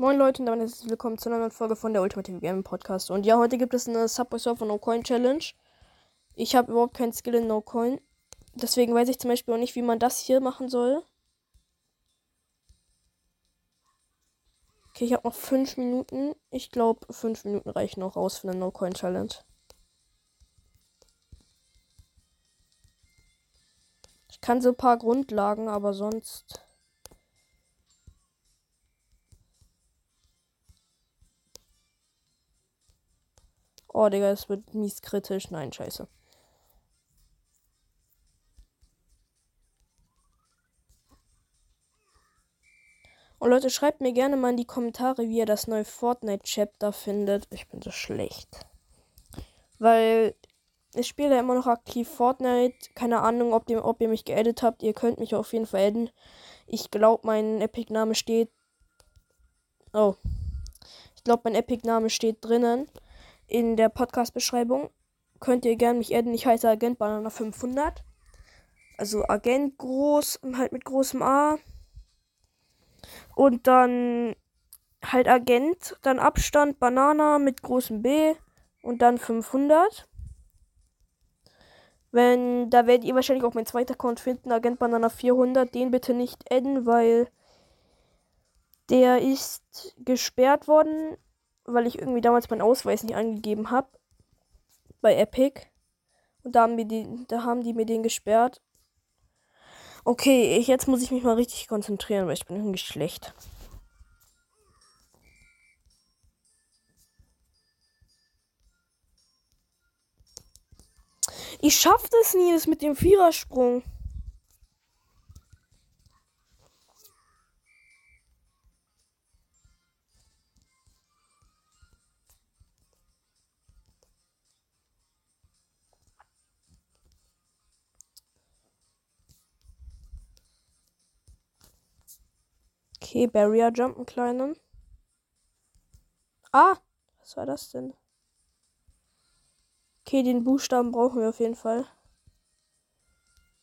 Moin Leute und damit herzlich willkommen zu einer neuen Folge von der Ultimative Gaming Podcast. Und ja, heute gibt es eine Subway Surfer No Coin Challenge. Ich habe überhaupt kein Skill in No Coin. Deswegen weiß ich zum Beispiel auch nicht, wie man das hier machen soll. Okay, ich habe noch 5 Minuten. Ich glaube, 5 Minuten reichen noch aus für eine No Coin Challenge. Ich kann so ein paar Grundlagen, aber sonst. Oh, Digga, es wird mies kritisch. Nein, scheiße. Und Leute, schreibt mir gerne mal in die Kommentare, wie ihr das neue Fortnite-Chapter findet. Ich bin so schlecht. Weil ich spiele ja immer noch aktiv Fortnite. Keine Ahnung, ob ihr, ob ihr mich geedit habt. Ihr könnt mich auf jeden Fall adden. Ich glaube, mein Epic-Name steht. Oh. Ich glaube, mein Epic-Name steht drinnen in der Podcast-Beschreibung. Könnt ihr gerne mich adden. Ich heiße Agent Banana 500. Also Agent groß, halt mit großem A. Und dann halt Agent, dann Abstand Banana mit großem B und dann 500. Wenn, da werdet ihr wahrscheinlich auch mein zweiter Account finden, Agent Banana 400. Den bitte nicht adden, weil der ist gesperrt worden weil ich irgendwie damals meinen Ausweis nicht angegeben habe bei Epic. Und da haben, wir die, da haben die mir den gesperrt. Okay, ich, jetzt muss ich mich mal richtig konzentrieren, weil ich bin irgendwie schlecht. Ich schaff das nie, das mit dem Vierersprung. Okay, Barrier Jump, einen kleinen. Ah, was war das denn? Okay, den Buchstaben brauchen wir auf jeden Fall.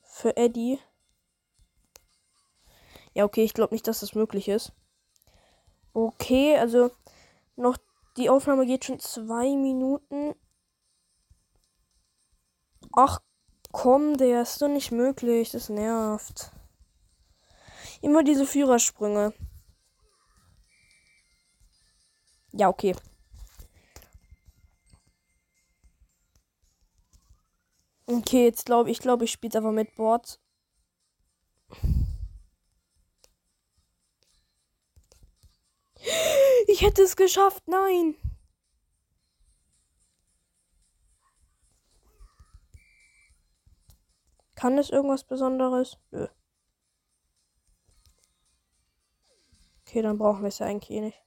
Für Eddie. Ja, okay, ich glaube nicht, dass das möglich ist. Okay, also noch die Aufnahme geht schon zwei Minuten. Ach komm, der ist doch nicht möglich. Das nervt. Immer diese Führersprünge. Ja, okay. Okay, jetzt glaube ich, glaube ich, spiele einfach mit Boards. Ich hätte es geschafft, nein. Kann es irgendwas Besonderes? Nö. Okay, dann brauchen wir es ja eigentlich eh nicht.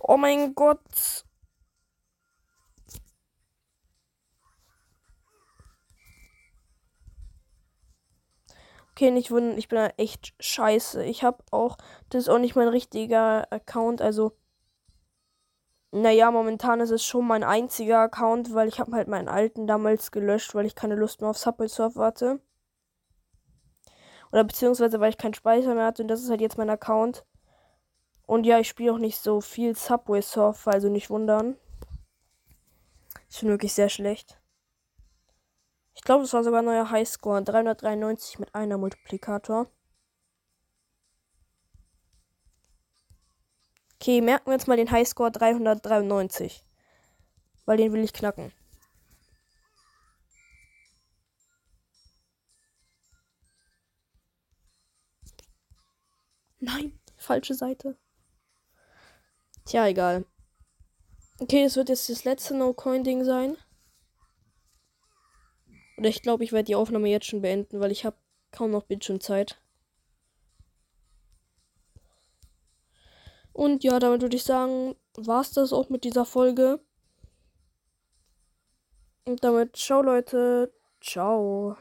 Oh mein Gott. Okay, nicht wundern, ich bin da echt scheiße. Ich habe auch, das ist auch nicht mein richtiger Account, also naja, momentan ist es schon mein einziger Account, weil ich habe halt meinen alten damals gelöscht, weil ich keine Lust mehr auf Subway Surf hatte. Oder beziehungsweise, weil ich keinen Speicher mehr hatte und das ist halt jetzt mein Account. Und ja, ich spiele auch nicht so viel Subway Surfer, also nicht wundern. Ist schon wirklich sehr schlecht. Ich glaube, das war sogar ein neuer Highscore. 393 mit einer Multiplikator. Okay, merken wir jetzt mal den Highscore 393. Weil den will ich knacken. Nein, falsche Seite. Tja, egal. Okay, das wird jetzt das letzte No-Coin-Ding sein. Und ich glaube, ich werde die Aufnahme jetzt schon beenden, weil ich habe kaum noch Bildschirmzeit. Und ja, damit würde ich sagen, war es das auch mit dieser Folge. Und damit, ciao Leute, ciao.